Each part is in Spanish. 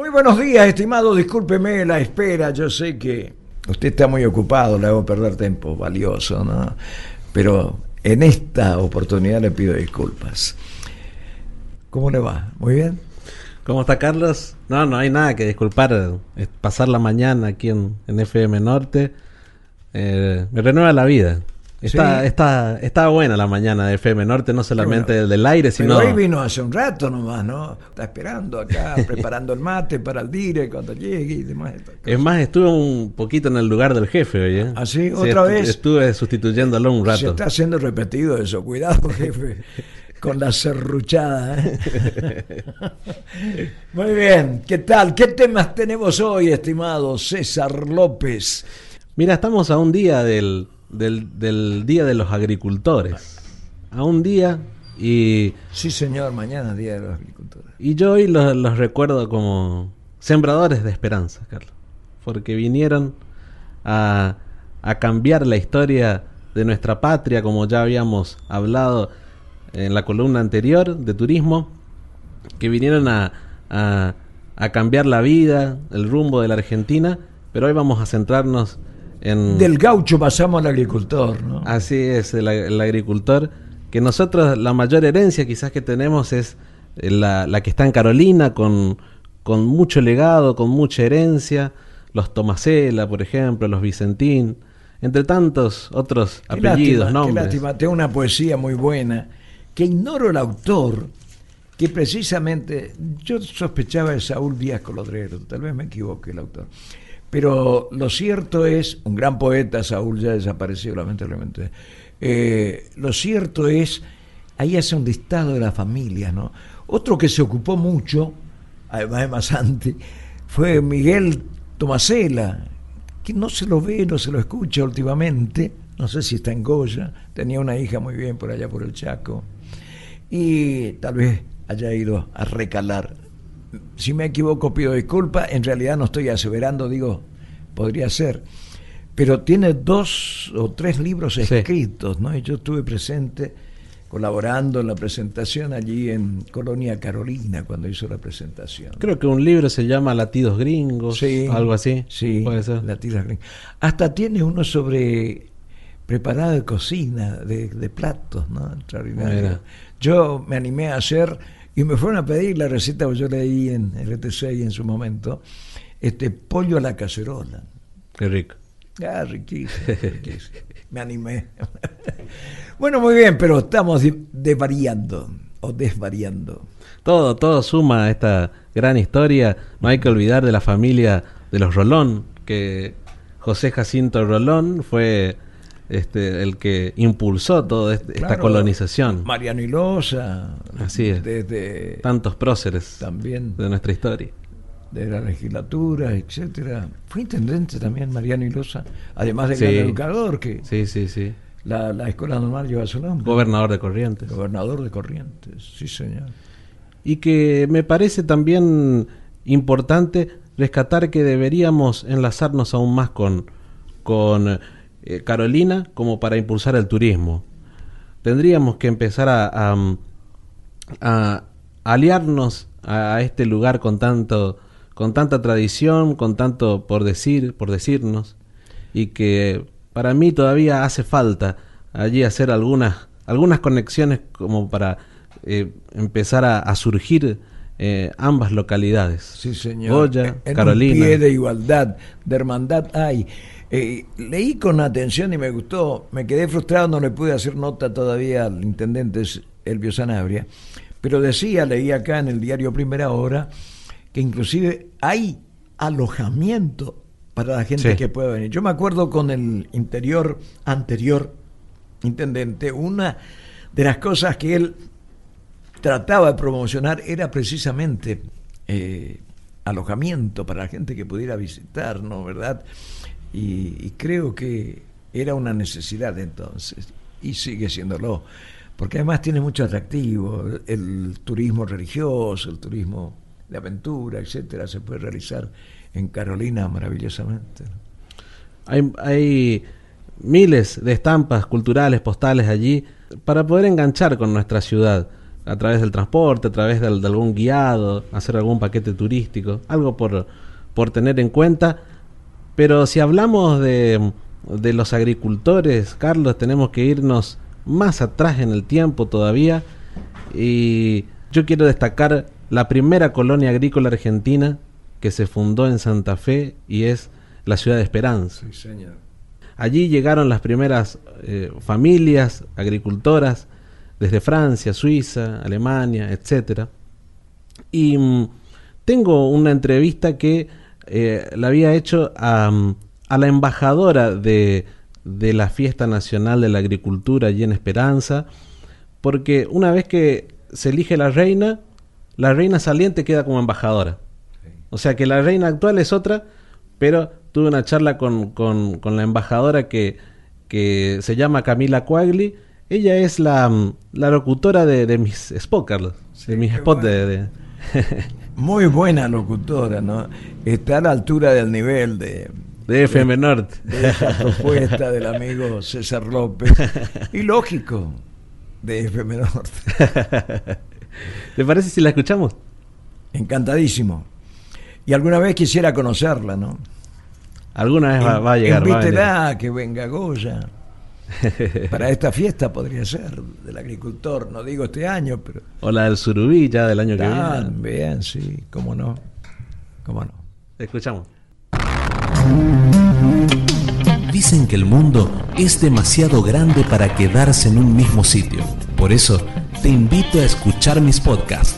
Muy buenos días, estimado. Discúlpeme la espera. Yo sé que usted está muy ocupado, le hago perder tiempo valioso, ¿no? Pero en esta oportunidad le pido disculpas. ¿Cómo le va? ¿Muy bien? ¿Cómo está Carlos? No, no hay nada que disculpar. Pasar la mañana aquí en, en FM Norte eh, me renueva la vida. Está, Sí. está, está buena la mañana de FM Norte, no solamente bueno. del aire, Pero sino... hoy vino hace un rato nomás, ¿no? Está esperando acá, preparando el mate para el dire cuando llegue y demás. Es más, estuve un poquito en el lugar del jefe hoy. ¿eh? ¿Ah, sí? ¿Otra vez? Estuve sustituyéndolo un Se rato. está haciendo repetido eso. Cuidado, jefe, con la serruchada. ¿eh? Muy bien. ¿Qué tal? ¿Qué temas tenemos hoy, estimado César López? Mira, estamos a un día del, del, del Día de los Agricultores. A un día y, Sí, señor. Mañana, Día de los Agricultores. y yo hoy los, los recuerdo como sembradores de esperanza, Carlos. Porque vinieron a, a cambiar la historia de nuestra patria, como ya habíamos hablado en la columna anterior de turismo, que vinieron a, a, a cambiar la vida, el rumbo de la Argentina, pero hoy vamos a centrarnos en... Del gaucho pasamos al agricultor, ¿no? Así es, el, ag- el agricultor, que nosotros la mayor herencia quizás que tenemos es eh, la, la que está en Carolina, con, con mucho legado, con mucha herencia, los Tomasela, por ejemplo, los Vicentín, entre tantos otros Qué apellidos, lástima, nombres. Qué lástima. Tengo una poesía muy buena que ignoro el autor, que precisamente yo sospechaba de Saúl Díaz Colodrero, tal vez me equivoque el autor. Pero lo cierto es, un gran poeta, Saúl ya desapareció lamentablemente, eh, lo cierto es, ahí hace un listado de la familia, ¿no? Otro que se ocupó mucho, además de Masanti, fue Miguel Tomasela, que no se lo ve, no se lo escucha últimamente, no sé si está en Goya, tenía una hija muy bien por allá por el Chaco, y tal vez haya ido a recalar. Si me equivoco pido disculpas, en realidad no estoy aseverando, digo, podría ser. Pero tiene dos o tres libros Sí. escritos, ¿no? Y yo estuve presente colaborando en la presentación allí en Colonia Carolina cuando hizo la presentación. Creo que un libro se llama Latidos Gringos, Sí, algo así. Sí, puede ser. la tira gringa. Hasta tiene uno sobre preparado de cocina, de, de platos, ¿no? Extraordinario. Mira. Yo me animé a hacer y me fueron a pedir la receta que yo leí en RTC en su momento, este pollo a la cacerola. Qué rico. Ah, riquísimo, riquísimo. Me animé. bueno, muy bien, pero estamos de- desvariando o desvariando. Todo, todo suma a esta gran historia. No hay que olvidar de la familia de los Rolón, que José Jacinto Rolón fue este, el que impulsó toda este- esta colonización. Mariano Ilosa. Así es. Desde Tantos próceres también de nuestra historia. de la legislatura, etcétera. Fue intendente también Mariano Ilosa, además de Sí. gran educador, que Sí, sí, sí. la, la escuela normal lleva su nombre. Gobernador de Corrientes. Gobernador de Corrientes, sí señor. Y que me parece también importante rescatar que deberíamos enlazarnos aún más con, con eh, Carolina como para impulsar el turismo. Tendríamos que empezar a, a- aliarnos a este lugar con tanto con tanta tradición, con tanto por decir, por decirnos y que para mí todavía hace falta allí hacer algunas algunas conexiones como para eh, empezar a surgir eh, ambas localidades. Sí, señor. Goya, en Carolina. un pie de igualdad, de hermandad hay. Eh, leí con atención y me gustó. Me quedé frustrado, no le pude hacer nota todavía al intendente Elvio Sanabria. Pero decía, leí acá en el diario Primera Hora, que inclusive hay alojamiento para la gente Sí. que pueda venir. Yo me acuerdo con el interior anterior intendente, una de las cosas que él trataba de promocionar era precisamente eh, alojamiento para la gente que pudiera visitar, ¿no? ¿Verdad? Y, creo que era una necesidad entonces, y sigue siéndolo, porque además tiene mucho atractivo, el, turismo religioso, el turismo de aventura, etcétera, se puede realizar en Carolina maravillosamente. Hay, hay miles de estampas culturales, postales allí, para poder enganchar con nuestra ciudad. A través del transporte, a través de, algún guiado, hacer algún paquete turístico, algo por, por tener en cuenta. Pero si hablamos de, de los agricultores, Carlos, tenemos que irnos más atrás en el tiempo todavía. Y yo quiero destacar la primera colonia agrícola argentina que se fundó en Santa Fe y es la ciudad de Esperanza. Allí llegaron las primeras eh, familias agricultoras desde Francia, Suiza, Alemania, etc. Y mm, tengo una entrevista que eh, la había hecho a, a la embajadora de, de, la Fiesta Nacional de la Agricultura allí en Esperanza, porque una vez que se elige la reina, la reina saliente queda como embajadora. O sea que la reina actual es otra, pero tuve una charla con, con, la embajadora que, que se llama Camila Coagli. Ella es la, la locutora de, de mis spots, Carlos. de mis spots de... Muy buena locutora, ¿no? Está a la altura del nivel de... De FM Norte. De esa propuesta del amigo César López. Y lógico, de FM Norte. ¿Te parece si la escuchamos? Encantadísimo. Y alguna vez quisiera conocerla, ¿no? Alguna vez va, a llegar. Invítela a que venga Goya. Para esta fiesta podría ser del agricultor, no digo este año, pero. O la del Surubí ya del año que viene. También, sí, cómo no. Cómo no. Escuchamos. Dicen que el mundo es demasiado grande para quedarse en un mismo sitio. Por eso te invito a escuchar mis podcasts.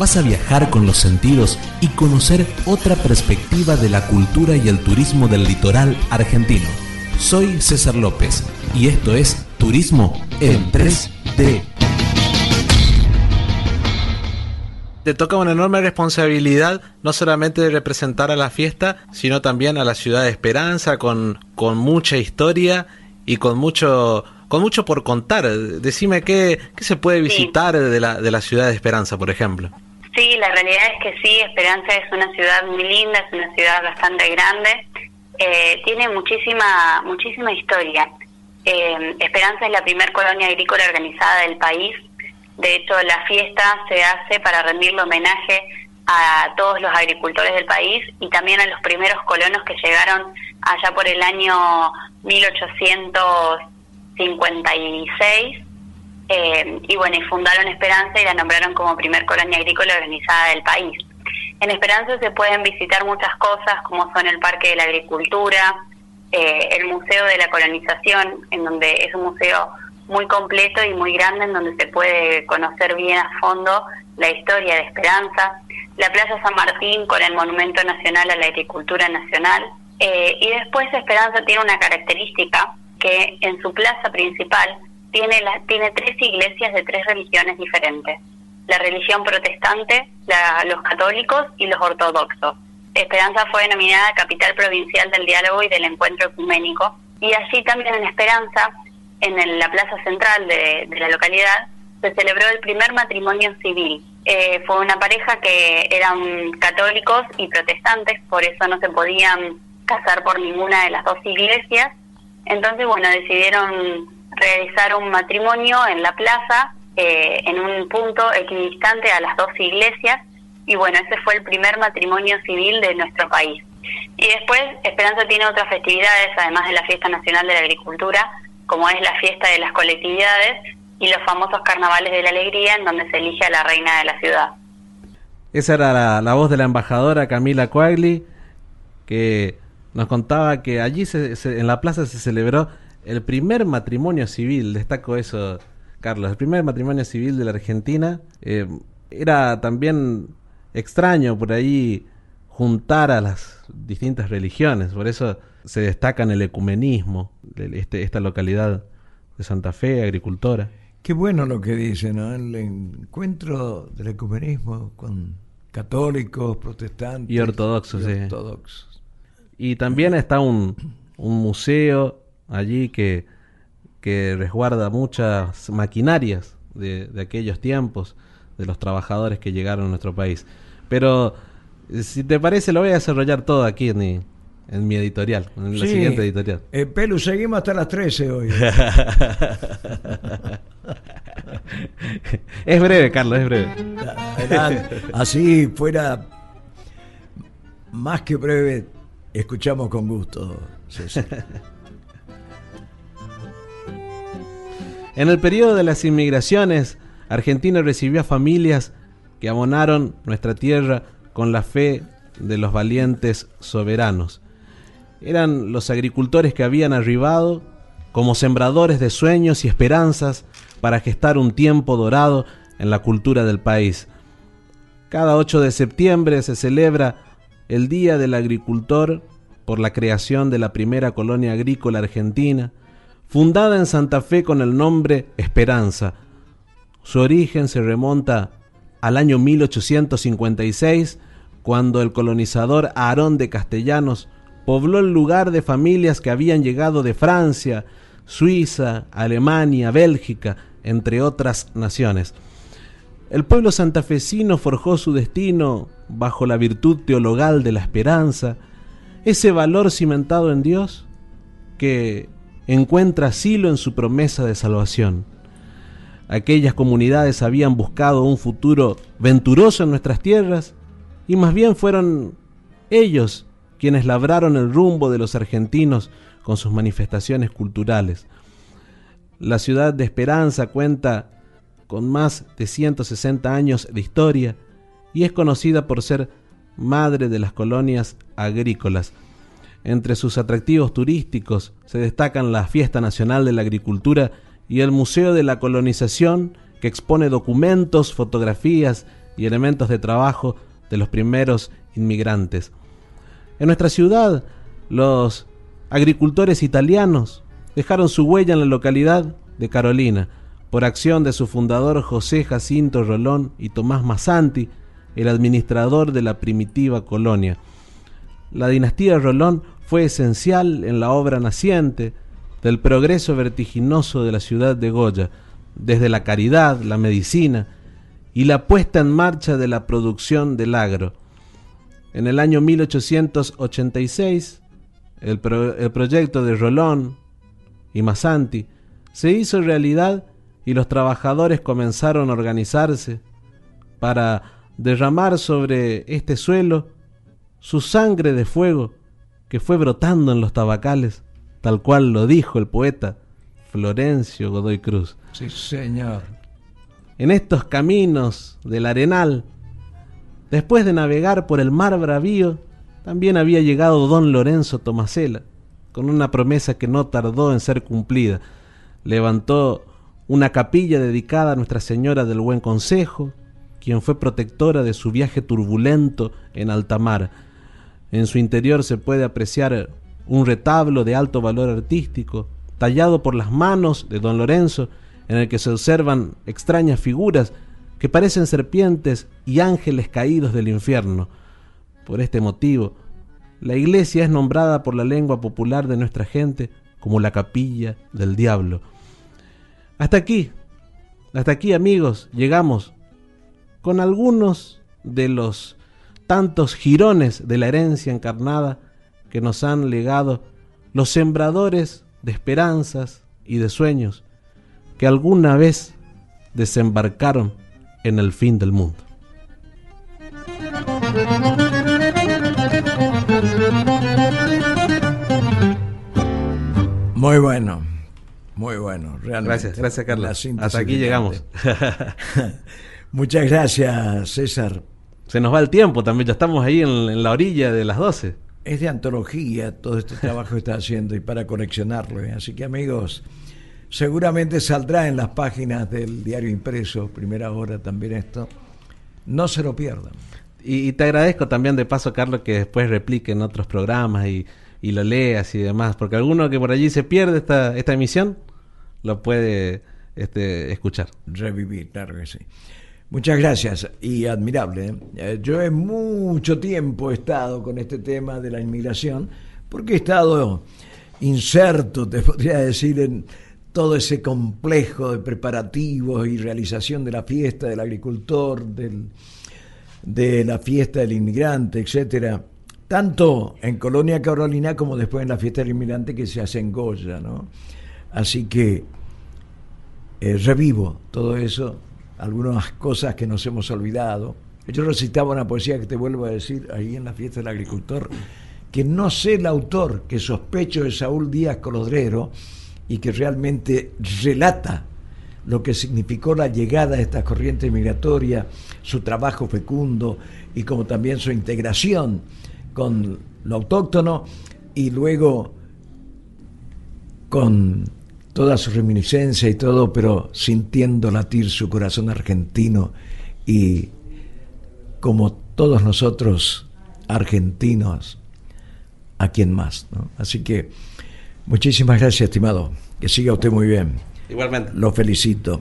Vas a viajar con los sentidos y conocer otra perspectiva de la cultura y el turismo del litoral argentino. Soy César López y esto es Turismo en 3D. te toca una enorme responsabilidad, no solamente de representar a la fiesta, sino también a la ciudad de Esperanza, con, con mucha historia y con mucho, con mucho por contar. Decime qué, qué se puede visitar de, la, de la ciudad de Esperanza, por ejemplo. Sí, la realidad es que sí, Esperanza es una ciudad muy linda, es una ciudad bastante grande, eh, tiene muchísima, muchísima historia. Eh, Esperanza es la primer colonia agrícola organizada del país, de hecho, la fiesta se hace para rendirle homenaje a todos los agricultores del país y también a los primeros colonos que llegaron allá por el año 1856 eh, y bueno, y fundaron Esperanza y la nombraron como primer colonia agrícola organizada del país. En Esperanza se pueden visitar muchas cosas como son el Parque de la Agricultura, eh, el Museo de la Colonización, en donde es un museo muy completo y muy grande en donde se puede conocer bien a fondo la historia de Esperanza, la Plaza San Martín con el Monumento Nacional a la Agricultura Nacional. Eh, y después Esperanza tiene una característica que en su plaza principal tiene, la, tiene tres iglesias de tres religiones diferentes. La religión protestante, los católicos y los ortodoxos. Esperanza fue denominada capital provincial del diálogo y del encuentro ecuménico. Y allí también en Esperanza en la plaza central de, la localidad, se celebró el primer matrimonio civil. Eh, fue una pareja que eran católicos y protestantes, por eso no se podían casar por ninguna de las dos iglesias. Entonces, bueno, decidieron realizar un matrimonio en la plaza, eh, en un punto equidistante a las dos iglesias, y bueno, ese fue el primer matrimonio civil de nuestro país. Y después, Esperanza tiene otras festividades, además de la Fiesta Nacional de la Agricultura, como es la fiesta de las colectividades y los famosos carnavales de la alegría en donde se elige a la reina de la ciudad. Esa era la, voz de la embajadora Camila Coagli, que nos contaba que allí en la plaza se celebró el primer matrimonio civil, destaco eso, Carlos, el primer matrimonio civil de la Argentina. Eh, era también extraño por ahí juntar a las distintas religiones, por eso se destaca en el ecumenismo de este, esta localidad de Santa Fe, agricultora. Qué bueno lo que dice, ¿no? El encuentro del ecumenismo con católicos, protestantes y ortodoxos. Y, ortodoxos. y también está un, un museo allí que, que resguarda muchas maquinarias de, de aquellos tiempos, de los trabajadores que llegaron a nuestro país. Pero si te parece, lo voy a desarrollar todo aquí en, en mi editorial, en la siguiente editorial. Eh, Pelu, seguimos hasta las 13 hoy. es breve, Carlos, es breve. Así fuera más que breve, escuchamos con gusto, En el periodo de las inmigraciones, Argentina recibió a familias que abonaron nuestra tierra con la fe de los valientes soberanos. Eran los agricultores que habían arribado como sembradores de sueños y esperanzas para gestar un tiempo dorado en la cultura del país. Cada 8 de septiembre se celebra el Día del Agricultor por la creación de la primera colonia agrícola argentina, fundada en Santa Fe con el nombre Esperanza. Su origen se remonta al año 1856, cuando el colonizador Aarón de Castellanos pobló el lugar de familias que habían llegado de Francia, Suiza, Alemania, Bélgica, entre otras naciones. El pueblo santafesino forjó su destino bajo la virtud teologal de la esperanza, ese valor cimentado en Dios que encuentra asilo en su promesa de salvación. Aquellas comunidades habían buscado un futuro venturoso en nuestras tierras y más bien fueron ellos quienes labraron el rumbo de los argentinos con sus manifestaciones culturales. La ciudad de Esperanza cuenta con más de 160 años de historia y es conocida por ser madre de las colonias agrícolas. Entre sus atractivos turísticos se destacan la Fiesta Nacional de la Agricultura y el Museo de la Colonización, que expone documentos, fotografías y elementos de trabajo de los primeros inmigrantes. En nuestra ciudad, los agricultores italianos dejaron su huella en la localidad de Carolina, por acción de su fundador José Jacinto Rolón y Tomás Massanti, el administrador de la primitiva colonia. La dinastía Rolón fue esencial en la obra naciente del progreso vertiginoso de la ciudad de Goya, desde la caridad, la medicina y la puesta en marcha de la producción del agro. En el año 1886, el, el proyecto de Rolón y Massanti se hizo realidad y los trabajadores comenzaron a organizarse para derramar sobre este suelo su sangre de fuego que fue brotando en los tabacales, tal cual lo dijo el poeta Florencio Godoy Cruz. Sí, señor. En estos caminos del Arenal, después de navegar por el mar bravío, también había llegado don Lorenzo Tomasela, con una promesa que no tardó en ser cumplida. Levantó una capilla dedicada a Nuestra Señora del Buen Consejo, quien fue protectora de su viaje turbulento en alta mar. En su interior se puede apreciar un retablo de alto valor artístico, tallado por las manos de don Lorenzo, en el que se observan extrañas figuras que parecen serpientes y ángeles caídos del infierno. Por este motivo, la iglesia es nombrada por la lengua popular de nuestra gente como la capilla del diablo. Hasta aquí, hasta aquí amigos, llegamos con algunos de los tantos jirones de la herencia encarnada que nos han legado los sembradores de esperanzas y de sueños que alguna vez desembarcaron en el fin del mundo. Muy bueno. Muy bueno, realmente. Gracias, gracias Carlos. Hasta aquí llegamos. Muchas gracias, César. Se nos va el tiempo también, ya estamos ahí en, la orilla de las 12. Es de antología todo este trabajo que está haciendo y para conexionarlo. ¿eh? Así que amigos, seguramente saldrá en las páginas del diario impreso, primera hora también esto. No se lo pierdan. Y, te agradezco también de paso, Carlos, que después replique en otros programas y, y, lo leas y demás, porque alguno que por allí se pierde esta, esta emisión, lo puede este, escuchar. Revivir, claro que sí. Muchas gracias y admirable. ¿eh? Eh, yo he mucho tiempo estado con este tema de la inmigración porque he estado inserto, te podría decir, en todo ese complejo de preparativos y realización de la fiesta del agricultor, de la fiesta del inmigrante, etcétera. tanto en Colonia Carolina como después en la fiesta del inmigrante que se hace en Goya, ¿no? Así que eh, revivo todo eso, algunas cosas que nos hemos olvidado. Yo recitaba una poesía que te vuelvo a decir ahí en la fiesta del agricultor, que no sé el autor, que sospecho de Saúl Díaz Colodrero y que realmente relata lo que significó la llegada de esta corriente migratoria, su trabajo fecundo y como también su integración con lo autóctono y luego con toda su reminiscencia y todo, pero sintiendo latir su corazón argentino y como todos nosotros argentinos, a quien más. Así que muchísimas gracias, estimado. Que siga usted muy bien. Igualmente. Lo felicito.